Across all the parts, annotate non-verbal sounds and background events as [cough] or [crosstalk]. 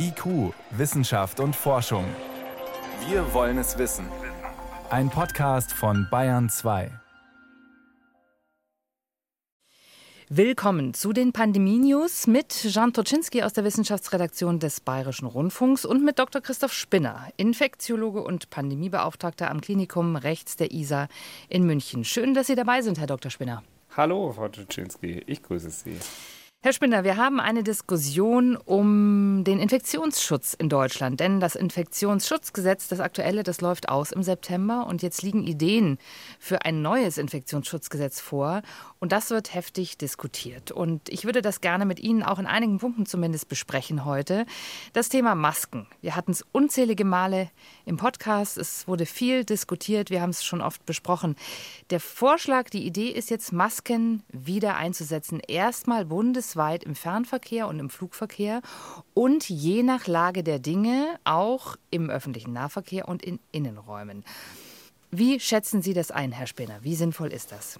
IQ, Wissenschaft und Forschung. Wir wollen es wissen. Ein Podcast von Bayern 2. Willkommen zu den Pandemie-News mit Jean Toczynski aus der Wissenschaftsredaktion des Bayerischen Rundfunks und mit Dr. Christoph Spinner, Infektiologe und Pandemiebeauftragter am Klinikum rechts der ISA in München. Schön, dass Sie dabei sind, Herr Dr. Spinner. Hallo, Frau Toczynski, ich grüße Sie. Herr Spinner, wir haben eine Diskussion um den Infektionsschutz in Deutschland. Denn das Infektionsschutzgesetz, das aktuelle, das läuft aus im September. Und jetzt liegen Ideen für ein neues Infektionsschutzgesetz vor. Und das wird heftig diskutiert. Und ich würde das gerne mit Ihnen auch in einigen Punkten zumindest besprechen heute. Das Thema Masken. Wir hatten es unzählige Male im Podcast. Es wurde viel diskutiert. Wir haben es schon oft besprochen. Der Vorschlag, die Idee ist jetzt, Masken wieder einzusetzen. Erstmal bundesweit bundesweit im Fernverkehr und im Flugverkehr und je nach Lage der Dinge auch im öffentlichen Nahverkehr und in Innenräumen. Wie schätzen Sie das ein, Herr Spinner? Wie sinnvoll ist das?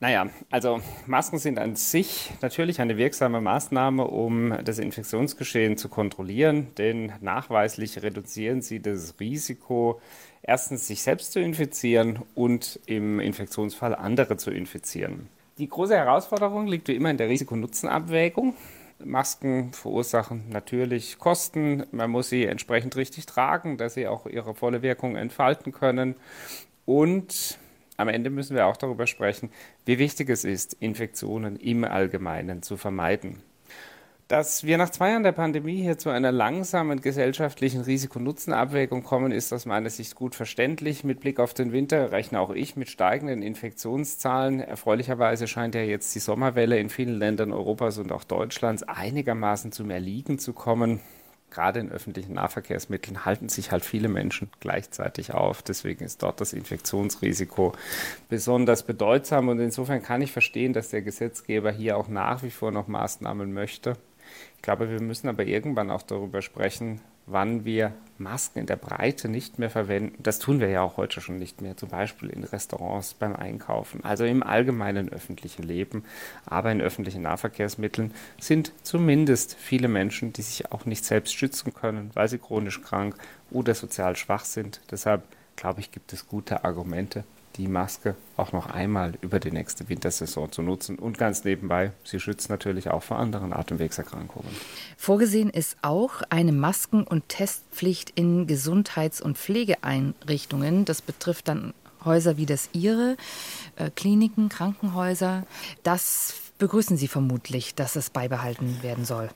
Naja, also Masken sind an sich natürlich eine wirksame Maßnahme, um das Infektionsgeschehen zu kontrollieren, denn nachweislich reduzieren sie das Risiko, erstens sich selbst zu infizieren und im Infektionsfall andere zu infizieren. Die große Herausforderung liegt wie immer in der Risiko-Nutzen-Abwägung. Masken verursachen natürlich Kosten. Man muss sie entsprechend richtig tragen, dass sie auch ihre volle Wirkung entfalten können. Und am Ende müssen wir auch darüber sprechen, wie wichtig es ist, Infektionen im Allgemeinen zu vermeiden. Dass wir nach zwei Jahren der Pandemie hier zu einer langsamen gesellschaftlichen Risiko-Nutzen-Abwägung kommen, ist aus meiner Sicht gut verständlich. Mit Blick auf den Winter rechne auch ich mit steigenden Infektionszahlen. Erfreulicherweise scheint ja jetzt die Sommerwelle in vielen Ländern Europas und auch Deutschlands einigermaßen zum Erliegen zu kommen. Gerade in öffentlichen Nahverkehrsmitteln halten sich halt viele Menschen gleichzeitig auf. Deswegen ist dort das Infektionsrisiko besonders bedeutsam. Und insofern kann ich verstehen, dass der Gesetzgeber hier auch nach wie vor noch Maßnahmen möchte. Ich glaube, wir müssen aber irgendwann auch darüber sprechen, wann wir Masken in der Breite nicht mehr verwenden. Das tun wir ja auch heute schon nicht mehr, zum Beispiel in Restaurants beim Einkaufen. Also im allgemeinen öffentlichen Leben, aber in öffentlichen Nahverkehrsmitteln sind zumindest viele Menschen, die sich auch nicht selbst schützen können, weil sie chronisch krank oder sozial schwach sind. Deshalb glaube ich, gibt es gute Argumente die Maske auch noch einmal über die nächste Wintersaison zu nutzen. Und ganz nebenbei, sie schützt natürlich auch vor anderen Atemwegserkrankungen. Vorgesehen ist auch eine Masken- und Testpflicht in Gesundheits- und Pflegeeinrichtungen. Das betrifft dann Häuser wie das Ihre, äh, Kliniken, Krankenhäuser. Das begrüßen Sie vermutlich, dass es beibehalten werden soll.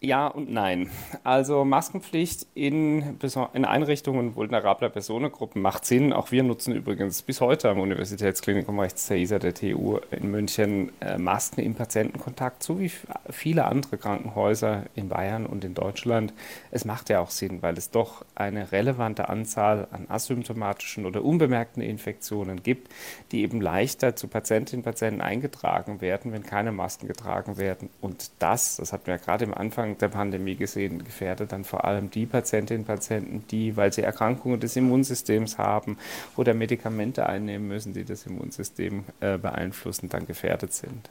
Ja und nein. Also Maskenpflicht in, in Einrichtungen vulnerabler Personengruppen macht Sinn. Auch wir nutzen übrigens bis heute am Universitätsklinikum rechts der ISA der TU in München äh, Masken im Patientenkontakt, so wie viele andere Krankenhäuser in Bayern und in Deutschland. Es macht ja auch Sinn, weil es doch eine relevante Anzahl an asymptomatischen oder unbemerkten Infektionen gibt, die eben leichter zu Patientinnen und Patienten eingetragen werden, wenn keine Masken getragen werden. Und das, das hatten wir ja gerade im Anfang Anfang der Pandemie gesehen, gefährdet dann vor allem die Patientinnen und Patienten, die, weil sie Erkrankungen des Immunsystems haben oder Medikamente einnehmen müssen, die das Immunsystem äh, beeinflussen, dann gefährdet sind.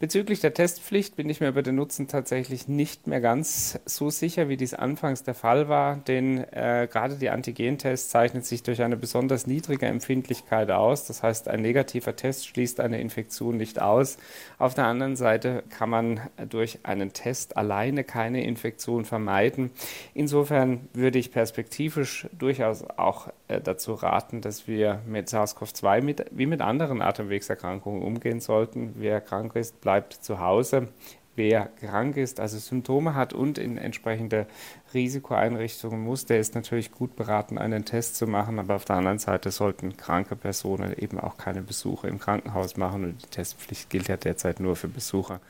Bezüglich der Testpflicht bin ich mir über den Nutzen tatsächlich nicht mehr ganz so sicher, wie dies anfangs der Fall war, denn äh, gerade die Antigentests zeichnen sich durch eine besonders niedrige Empfindlichkeit aus. Das heißt, ein negativer Test schließt eine Infektion nicht aus. Auf der anderen Seite kann man durch einen Test alleine keine Infektion vermeiden. Insofern würde ich perspektivisch durchaus auch äh, dazu raten, dass wir mit SARS-CoV-2 mit, wie mit anderen Atemwegserkrankungen umgehen sollten. Wer krank ist, bleibt zu Hause. Wer krank ist, also Symptome hat und in entsprechende Risikoeinrichtungen muss, der ist natürlich gut beraten, einen Test zu machen. Aber auf der anderen Seite sollten kranke Personen eben auch keine Besuche im Krankenhaus machen. Und die Testpflicht gilt ja derzeit nur für Besucher.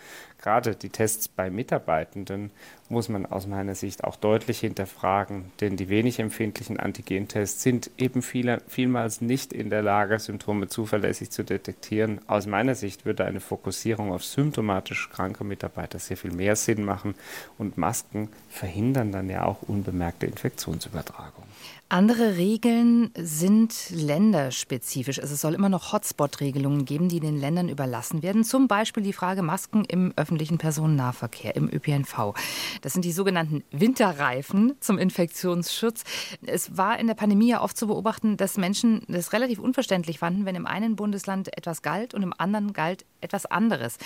Gerade die Tests bei Mitarbeitenden muss man aus meiner Sicht auch deutlich hinterfragen, denn die wenig empfindlichen Antigentests sind eben viele, vielmals nicht in der Lage, Symptome zuverlässig zu detektieren. Aus meiner Sicht würde eine Fokussierung auf symptomatisch kranke Mitarbeiter sehr viel mehr Sinn machen und Masken verhindern dann ja auch unbemerkte Infektionsübertragung. Andere Regeln sind länderspezifisch. Also es soll immer noch Hotspot-Regelungen geben, die den Ländern überlassen werden. Zum Beispiel die Frage Masken im öffentlichen Personennahverkehr im ÖPNV. Das sind die sogenannten Winterreifen zum Infektionsschutz. Es war in der Pandemie ja oft zu beobachten, dass Menschen das relativ unverständlich fanden, wenn im einen Bundesland etwas galt und im anderen galt etwas anderes.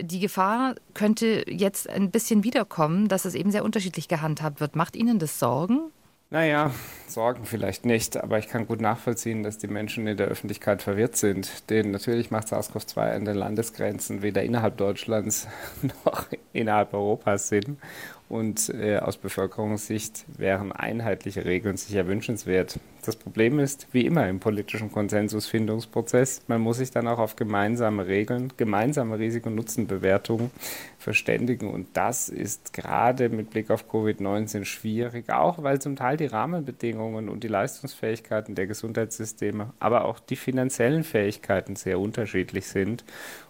Die Gefahr könnte jetzt ein bisschen wiederkommen, dass es eben sehr unterschiedlich gehandhabt wird. Macht Ihnen das Sorgen? Naja, Sorgen vielleicht nicht, aber ich kann gut nachvollziehen, dass die Menschen in der Öffentlichkeit verwirrt sind. Denn natürlich macht SARS-CoV-2 an den Landesgrenzen weder innerhalb Deutschlands [laughs] noch innerhalb Europas Sinn. Und äh, aus Bevölkerungssicht wären einheitliche Regeln sicher wünschenswert. Das Problem ist, wie immer im politischen Konsensusfindungsprozess, man muss sich dann auch auf gemeinsame Regeln, gemeinsame Risiko-Nutzen-Bewertungen verständigen. Und das ist gerade mit Blick auf Covid-19 schwierig, auch weil zum Teil die Rahmenbedingungen und die Leistungsfähigkeiten der Gesundheitssysteme, aber auch die finanziellen Fähigkeiten sehr unterschiedlich sind.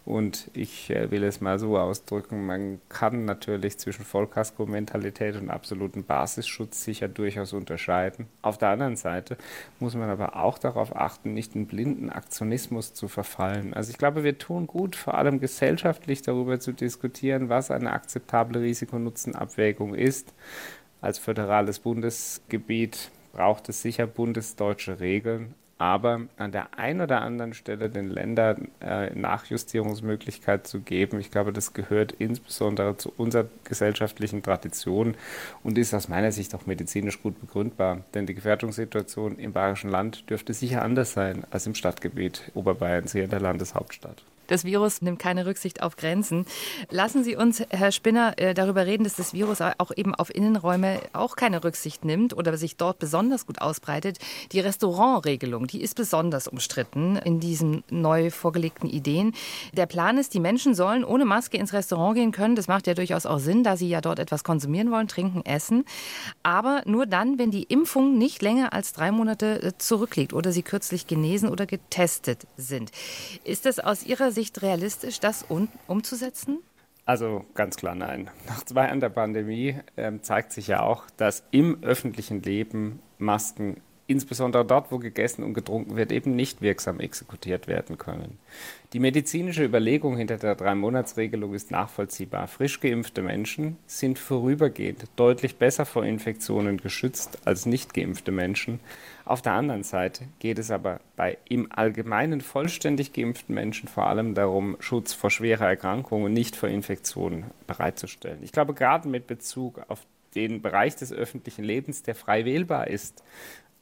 Und ich äh, will es mal so ausdrücken, man kann natürlich zwischen Vollkasko-Mentalität und absoluten Basisschutz sicher durchaus unterscheiden. Auf der anderen Seite muss man aber auch darauf achten, nicht in blinden Aktionismus zu verfallen. Also ich glaube, wir tun gut, vor allem gesellschaftlich darüber zu diskutieren, was eine akzeptable Risikonutzenabwägung ist. Als föderales Bundesgebiet braucht es sicher bundesdeutsche Regeln, aber an der einen oder anderen Stelle den Ländern äh, Nachjustierungsmöglichkeit zu geben. Ich glaube, das gehört insbesondere zu unserer gesellschaftlichen Tradition und ist aus meiner Sicht auch medizinisch gut begründbar. Denn die Gefährdungssituation im Bayerischen Land dürfte sicher anders sein als im Stadtgebiet Oberbayerns hier in der Landeshauptstadt. Das Virus nimmt keine Rücksicht auf Grenzen. Lassen Sie uns, Herr Spinner, äh, darüber reden, dass das Virus auch eben auf Innenräume auch keine Rücksicht nimmt oder sich dort besonders gut ausbreitet. Die Restaurantregelung, die ist besonders umstritten in diesen neu vorgelegten Ideen. Der Plan ist, die Menschen sollen ohne Maske ins Restaurant gehen können. Das macht ja durchaus auch Sinn, da sie ja dort etwas konsumieren wollen, trinken, essen. Aber nur dann, wenn die Impfung nicht länger als drei Monate äh, zurückliegt oder sie kürzlich genesen oder getestet sind. Ist das aus Ihrer Sicht realistisch, das um, umzusetzen? Also ganz klar nein. Nach zwei Jahren der Pandemie äh, zeigt sich ja auch, dass im öffentlichen Leben Masken insbesondere dort, wo gegessen und getrunken wird, eben nicht wirksam exekutiert werden können. Die medizinische Überlegung hinter der Drei-Monats-Regelung ist nachvollziehbar. Frisch geimpfte Menschen sind vorübergehend deutlich besser vor Infektionen geschützt als nicht geimpfte Menschen. Auf der anderen Seite geht es aber bei im Allgemeinen vollständig geimpften Menschen vor allem darum, Schutz vor schwerer Erkrankung und nicht vor Infektionen bereitzustellen. Ich glaube, gerade mit Bezug auf den Bereich des öffentlichen Lebens, der frei wählbar ist,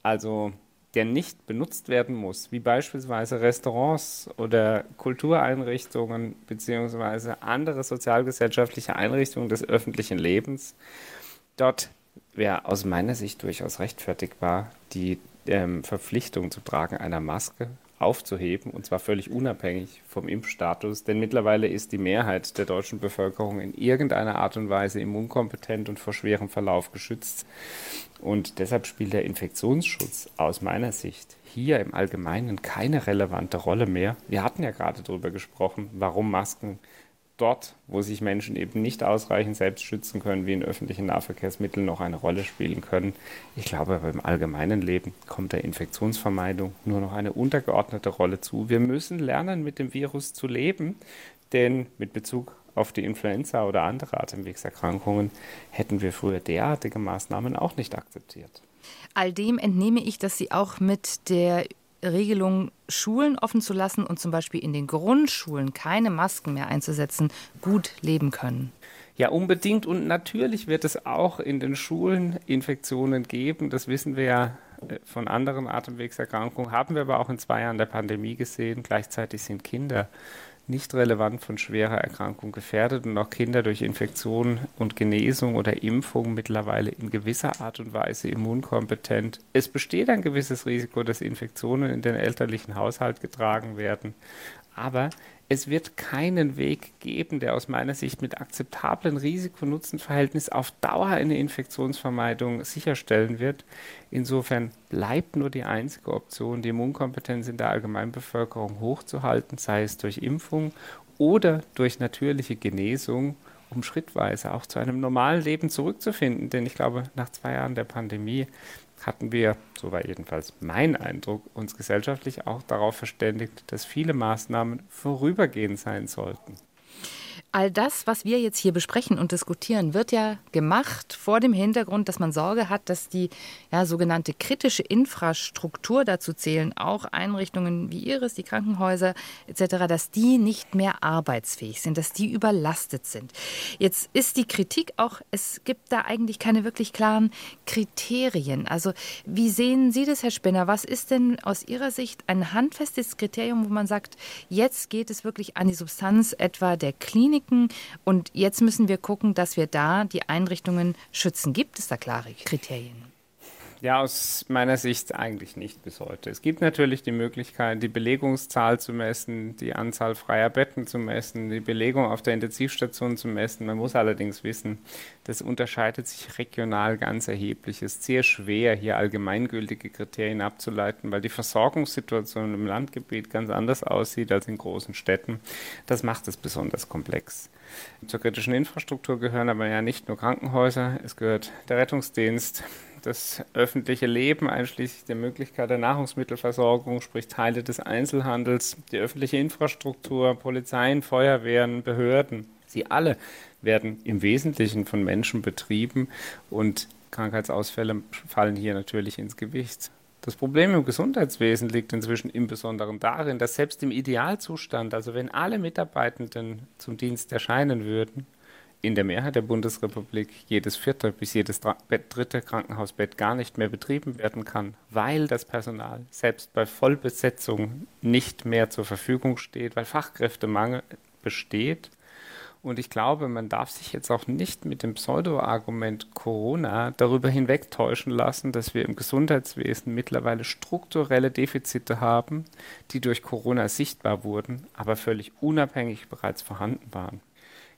also der nicht benutzt werden muss, wie beispielsweise Restaurants oder Kultureinrichtungen beziehungsweise andere sozialgesellschaftliche Einrichtungen des öffentlichen Lebens, dort wäre aus meiner Sicht durchaus rechtfertigbar, die ähm, Verpflichtung zu tragen einer Maske aufzuheben, und zwar völlig unabhängig vom Impfstatus. Denn mittlerweile ist die Mehrheit der deutschen Bevölkerung in irgendeiner Art und Weise immunkompetent und vor schwerem Verlauf geschützt. Und deshalb spielt der Infektionsschutz aus meiner Sicht hier im Allgemeinen keine relevante Rolle mehr. Wir hatten ja gerade darüber gesprochen, warum Masken dort, wo sich Menschen eben nicht ausreichend selbst schützen können, wie in öffentlichen Nahverkehrsmitteln noch eine Rolle spielen können. Ich glaube aber im allgemeinen Leben kommt der Infektionsvermeidung nur noch eine untergeordnete Rolle zu. Wir müssen lernen, mit dem Virus zu leben, denn mit Bezug auf die Influenza oder andere Atemwegserkrankungen hätten wir früher derartige Maßnahmen auch nicht akzeptiert. All dem entnehme ich, dass Sie auch mit der Regelung, Schulen offen zu lassen und zum Beispiel in den Grundschulen keine Masken mehr einzusetzen, gut leben können. Ja, unbedingt. Und natürlich wird es auch in den Schulen Infektionen geben. Das wissen wir ja äh, von anderen Atemwegserkrankungen, haben wir aber auch in zwei Jahren der Pandemie gesehen. Gleichzeitig sind Kinder nicht relevant von schwerer Erkrankung gefährdet und auch Kinder durch Infektion und Genesung oder Impfung mittlerweile in gewisser Art und Weise immunkompetent. Es besteht ein gewisses Risiko, dass Infektionen in den elterlichen Haushalt getragen werden. Aber es wird keinen Weg geben, der aus meiner Sicht mit akzeptablen Risiko-Nutzen-Verhältnis auf Dauer eine Infektionsvermeidung sicherstellen wird. Insofern bleibt nur die einzige Option, die Immunkompetenz in der Allgemeinbevölkerung hochzuhalten, sei es durch Impfung oder durch natürliche Genesung, um schrittweise auch zu einem normalen Leben zurückzufinden. Denn ich glaube, nach zwei Jahren der Pandemie hatten wir, so war jedenfalls mein Eindruck, uns gesellschaftlich auch darauf verständigt, dass viele Maßnahmen vorübergehend sein sollten. All das, was wir jetzt hier besprechen und diskutieren, wird ja gemacht vor dem Hintergrund, dass man Sorge hat, dass die ja, sogenannte kritische Infrastruktur, dazu zählen auch Einrichtungen wie Ihres, die Krankenhäuser etc., dass die nicht mehr arbeitsfähig sind, dass die überlastet sind. Jetzt ist die Kritik auch, es gibt da eigentlich keine wirklich klaren Kriterien. Also wie sehen Sie das, Herr Spinner? Was ist denn aus Ihrer Sicht ein handfestes Kriterium, wo man sagt, jetzt geht es wirklich an die Substanz etwa der Klinik? Kliniken. Und jetzt müssen wir gucken, dass wir da die Einrichtungen schützen. Gibt es da klare Kriterien? Ja, aus meiner Sicht eigentlich nicht bis heute. Es gibt natürlich die Möglichkeit, die Belegungszahl zu messen, die Anzahl freier Betten zu messen, die Belegung auf der Intensivstation zu messen. Man muss allerdings wissen, das unterscheidet sich regional ganz erheblich. Es ist sehr schwer, hier allgemeingültige Kriterien abzuleiten, weil die Versorgungssituation im Landgebiet ganz anders aussieht als in großen Städten. Das macht es besonders komplex. Zur kritischen Infrastruktur gehören aber ja nicht nur Krankenhäuser, es gehört der Rettungsdienst, das öffentliche Leben, einschließlich der Möglichkeit der Nahrungsmittelversorgung, sprich Teile des Einzelhandels, die öffentliche Infrastruktur, Polizeien, Feuerwehren, Behörden. Sie alle werden im Wesentlichen von Menschen betrieben und Krankheitsausfälle fallen hier natürlich ins Gewicht. Das Problem im Gesundheitswesen liegt inzwischen im Besonderen darin, dass selbst im Idealzustand, also wenn alle Mitarbeitenden zum Dienst erscheinen würden, in der Mehrheit der Bundesrepublik jedes vierte bis jedes dritte Krankenhausbett gar nicht mehr betrieben werden kann, weil das Personal selbst bei Vollbesetzung nicht mehr zur Verfügung steht, weil Fachkräftemangel besteht. Und ich glaube, man darf sich jetzt auch nicht mit dem Pseudo-Argument Corona darüber hinwegtäuschen lassen, dass wir im Gesundheitswesen mittlerweile strukturelle Defizite haben, die durch Corona sichtbar wurden, aber völlig unabhängig bereits vorhanden waren.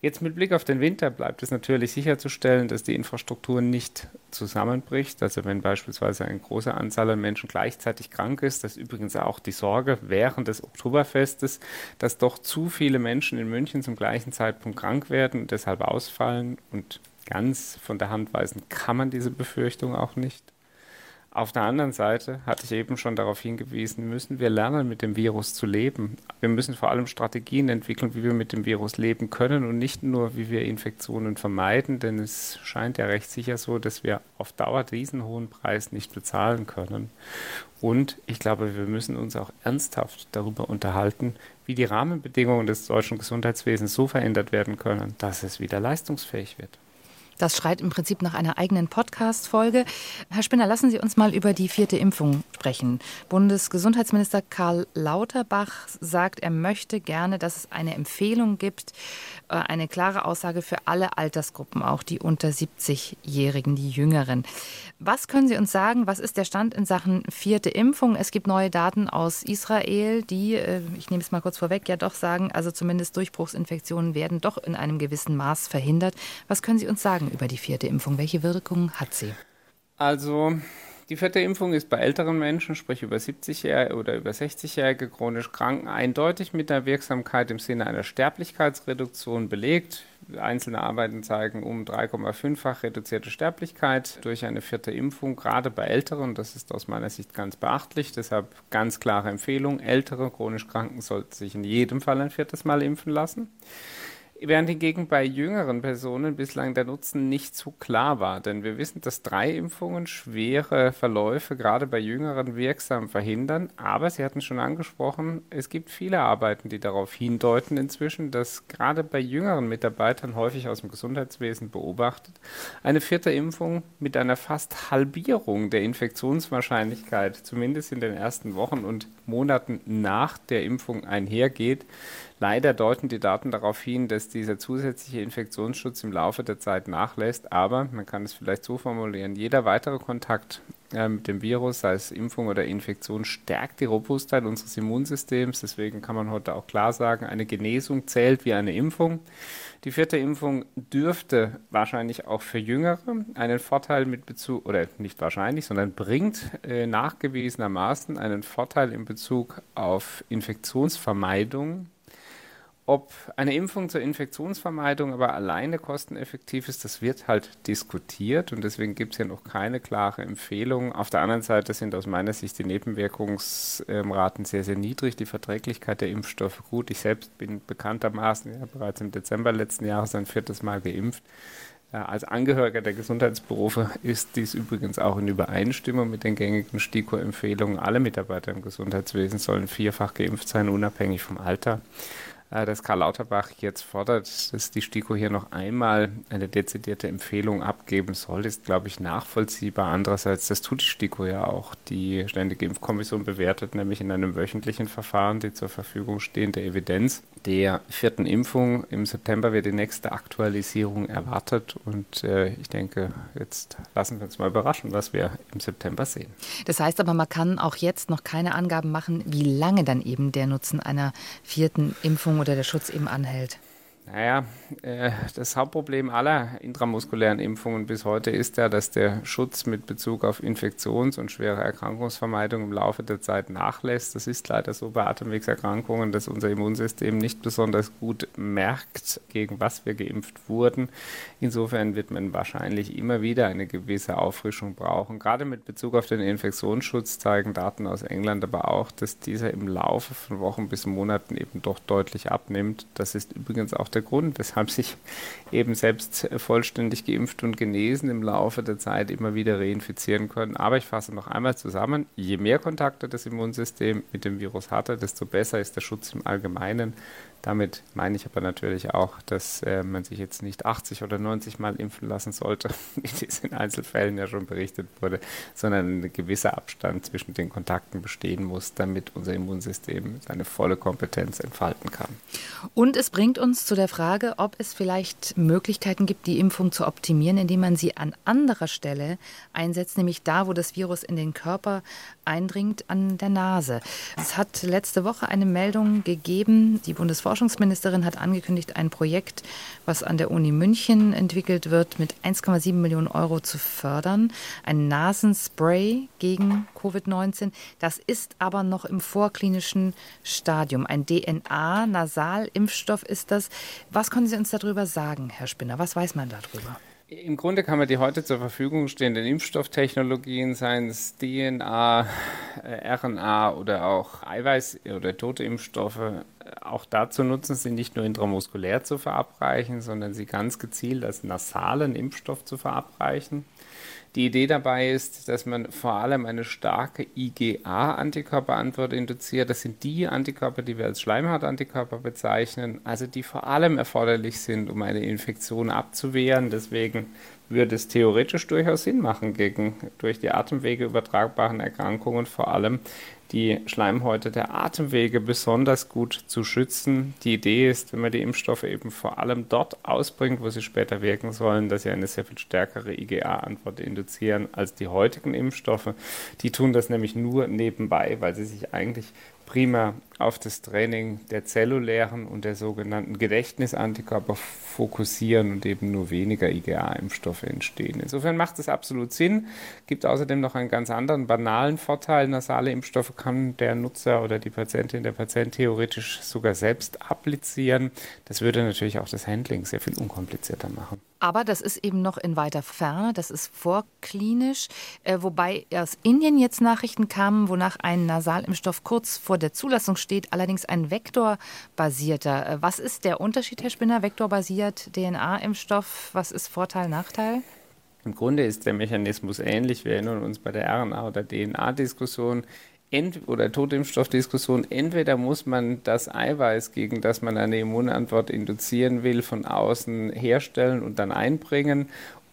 Jetzt mit Blick auf den Winter bleibt es natürlich sicherzustellen, dass die Infrastruktur nicht zusammenbricht. Also wenn beispielsweise eine große Anzahl an Menschen gleichzeitig krank ist, das ist übrigens auch die Sorge während des Oktoberfestes, dass doch zu viele Menschen in München zum gleichen Zeitpunkt krank werden und deshalb ausfallen. Und ganz von der Hand weisen kann man diese Befürchtung auch nicht. Auf der anderen Seite, hatte ich eben schon darauf hingewiesen, müssen wir lernen, mit dem Virus zu leben. Wir müssen vor allem Strategien entwickeln, wie wir mit dem Virus leben können und nicht nur, wie wir Infektionen vermeiden, denn es scheint ja recht sicher so, dass wir auf Dauer diesen hohen Preis nicht bezahlen können. Und ich glaube, wir müssen uns auch ernsthaft darüber unterhalten, wie die Rahmenbedingungen des deutschen Gesundheitswesens so verändert werden können, dass es wieder leistungsfähig wird. Das schreit im Prinzip nach einer eigenen Podcast-Folge. Herr Spinner, lassen Sie uns mal über die vierte Impfung sprechen. Bundesgesundheitsminister Karl Lauterbach sagt, er möchte gerne, dass es eine Empfehlung gibt, äh, eine klare Aussage für alle Altersgruppen, auch die unter 70-Jährigen, die Jüngeren. Was können Sie uns sagen? Was ist der Stand in Sachen vierte Impfung? Es gibt neue Daten aus Israel, die, äh, ich nehme es mal kurz vorweg, ja doch sagen, also zumindest Durchbruchsinfektionen werden doch in einem gewissen Maß verhindert. Was können Sie uns sagen über die vierte Impfung? Welche Wirkung hat sie? Also die vierte Impfung ist bei älteren Menschen, sprich über 70-Jährige oder über 60-Jährige chronisch Kranken, eindeutig mit der Wirksamkeit im Sinne einer Sterblichkeitsreduktion belegt. Einzelne Arbeiten zeigen um 3,5-fach reduzierte Sterblichkeit durch eine vierte Impfung, gerade bei Älteren. Das ist aus meiner Sicht ganz beachtlich. Deshalb ganz klare Empfehlung. Ältere chronisch Kranken sollten sich in jedem Fall ein viertes Mal impfen lassen. Während hingegen bei jüngeren Personen bislang der Nutzen nicht so klar war, denn wir wissen, dass drei Impfungen schwere Verläufe gerade bei Jüngeren wirksam verhindern. Aber Sie hatten schon angesprochen, es gibt viele Arbeiten, die darauf hindeuten inzwischen, dass gerade bei jüngeren Mitarbeitern, häufig aus dem Gesundheitswesen beobachtet, eine vierte Impfung mit einer fast Halbierung der Infektionswahrscheinlichkeit, zumindest in den ersten Wochen und Monaten nach der Impfung einhergeht. Leider deuten die Daten darauf hin, dass dieser zusätzliche Infektionsschutz im Laufe der Zeit nachlässt, aber man kann es vielleicht so formulieren, jeder weitere Kontakt mit dem Virus, sei es Impfung oder Infektion, stärkt die Robustheit unseres Immunsystems. Deswegen kann man heute auch klar sagen, eine Genesung zählt wie eine Impfung. Die vierte Impfung dürfte wahrscheinlich auch für Jüngere einen Vorteil mit Bezug, oder nicht wahrscheinlich, sondern bringt äh, nachgewiesenermaßen einen Vorteil in Bezug auf Infektionsvermeidung ob eine Impfung zur Infektionsvermeidung aber alleine kosteneffektiv ist, das wird halt diskutiert und deswegen gibt es ja noch keine klare Empfehlung. Auf der anderen Seite sind aus meiner Sicht die Nebenwirkungsraten sehr, sehr niedrig, die Verträglichkeit der Impfstoffe gut. Ich selbst bin bekanntermaßen ja, bereits im Dezember letzten Jahres ein viertes Mal geimpft. Als Angehöriger der Gesundheitsberufe ist dies übrigens auch in Übereinstimmung mit den gängigen STIKO-Empfehlungen. Alle Mitarbeiter im Gesundheitswesen sollen vierfach geimpft sein, unabhängig vom Alter. Äh, dass Karl Lauterbach jetzt fordert, dass die STIKO hier noch einmal eine dezidierte Empfehlung abgeben soll, ist, glaube ich, nachvollziehbar. Andererseits, das tut die STIKO ja auch. Die Ständige Impfkommission bewertet nämlich in einem wöchentlichen Verfahren die zur Verfügung stehende Evidenz der vierten Impfung. Im September wird die nächste Aktualisierung erwartet und äh, ich denke, jetzt lassen wir uns mal überraschen, was wir im September sehen. Das heißt aber, man kann auch jetzt noch keine Angaben machen, wie lange dann eben der Nutzen einer vierten Impfung oder der Schutz eben anhält. Naja, äh, das Hauptproblem aller intramuskulären Impfungen bis heute ist ja, dass der Schutz mit Bezug auf Infektions- und schwere Erkrankungsvermeidung im Laufe der Zeit nachlässt. Das ist leider so bei Atemwegserkrankungen, dass unser Immunsystem nicht besonders gut merkt, gegen was wir geimpft wurden. Insofern wird man wahrscheinlich immer wieder eine gewisse Auffrischung brauchen. Gerade mit Bezug auf den Infektionsschutz zeigen Daten aus England aber auch, dass dieser im Laufe von Wochen bis Monaten eben doch deutlich abnimmt. Das ist übrigens auch der Grund, weshalb sich eben selbst vollständig geimpft und genesen im Laufe der Zeit immer wieder reinfizieren können. Aber ich fasse noch einmal zusammen, je mehr Kontakte das Immunsystem mit dem Virus hatte, desto besser ist der Schutz im Allgemeinen. Damit meine ich aber natürlich auch, dass äh, man sich jetzt nicht 80 oder 90 Mal impfen lassen sollte, [laughs] wie dies in Einzelfällen ja schon berichtet wurde, sondern ein gewisser Abstand zwischen den Kontakten bestehen muss, damit unser Immunsystem seine volle Kompetenz entfalten kann. Und es bringt uns zu der Frage, ob es vielleicht Möglichkeiten gibt, die Impfung zu optimieren, indem man sie an anderer Stelle einsetzt, nämlich da, wo das Virus in den Körper eindringt, an der Nase. Es hat letzte Woche eine Meldung gegeben, die Bundesforschung Forschungsministerin hat angekündigt, ein Projekt, was an der Uni München entwickelt wird, mit 1,7 Millionen Euro zu fördern. Ein Nasenspray gegen Covid-19. Das ist aber noch im vorklinischen Stadium. Ein DNA-Nasalimpfstoff ist das. Was können Sie uns darüber sagen, Herr Spinner? Was weiß man darüber? Im Grunde kann man die heute zur Verfügung stehenden Impfstofftechnologien, seien es DNA, äh, RNA oder auch Eiweiß- oder tote Impfstoffe, auch dazu nutzen, sie nicht nur intramuskulär zu verabreichen, sondern sie ganz gezielt als nasalen Impfstoff zu verabreichen. Die Idee dabei ist, dass man vor allem eine starke IgA-Antikörperantwort induziert. Das sind die Antikörper, die wir als Schleimhautantikörper bezeichnen, also die vor allem erforderlich sind, um eine Infektion abzuwehren. Deswegen würde es theoretisch durchaus Sinn machen, gegen durch die Atemwege übertragbaren Erkrankungen vor allem die Schleimhäute der Atemwege besonders gut zu schützen. Die Idee ist, wenn man die Impfstoffe eben vor allem dort ausbringt, wo sie später wirken sollen, dass sie eine sehr viel stärkere IgA-Antwort induzieren als die heutigen Impfstoffe. Die tun das nämlich nur nebenbei, weil sie sich eigentlich prima auf das Training der zellulären und der sogenannten Gedächtnisantikörper fokussieren und eben nur weniger IgA-Impfstoffe entstehen. Insofern macht es absolut Sinn. Gibt außerdem noch einen ganz anderen banalen Vorteil. Nasale Impfstoffe kann der Nutzer oder die Patientin, der Patient theoretisch sogar selbst applizieren. Das würde natürlich auch das Handling sehr viel unkomplizierter machen. Aber das ist eben noch in weiter Ferne, das ist vorklinisch, äh, wobei aus Indien jetzt Nachrichten kamen, wonach ein Nasalimpfstoff kurz vor der Zulassung steht, allerdings ein vektorbasierter. Äh, was ist der Unterschied, Herr Spinner? Vektorbasiert DNA-Impfstoff, was ist Vorteil, Nachteil? Im Grunde ist der Mechanismus ähnlich. Wir erinnern uns bei der RNA- oder DNA-Diskussion Ent oder Totimpfstoffdiskussion, entweder muss man das Eiweiß, gegen das man eine Immunantwort induzieren will, von außen herstellen und dann einbringen,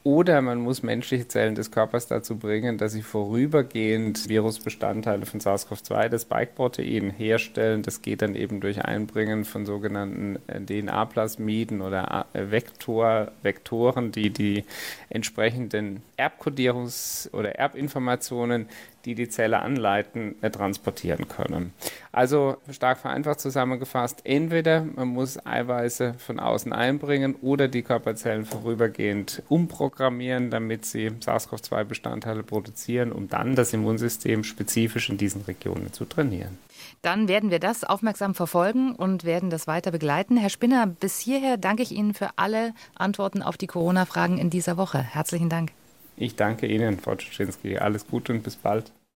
oder man muss menschliche Zellen des Körpers dazu bringen, dass sie vorübergehend Virusbestandteile von SARS-CoV-2, das Spike-Protein, herstellen. Das geht dann eben durch Einbringen von sogenannten äh, DNA-Plasmiden oder äh, Vektor, Vektoren, die die entsprechenden Erbkodierungs- oder Erbinformationen die die Zelle anleiten, äh, transportieren können. Also stark vereinfacht zusammengefasst, entweder man muss Eiweiße von außen einbringen oder die Körperzellen vorübergehend umprogrammieren, damit sie SARS-CoV-2-Bestandteile produzieren, um dann das Immunsystem spezifisch in diesen Regionen zu trainieren. Dann werden wir das aufmerksam verfolgen und werden das weiter begleiten. Herr Spinner, bis hierher danke ich Ihnen für alle Antworten auf die Corona-Fragen in dieser Woche. Herzlichen Dank. Ich danke Ihnen, Frau Tschetschinski. Alles Gute und bis bald.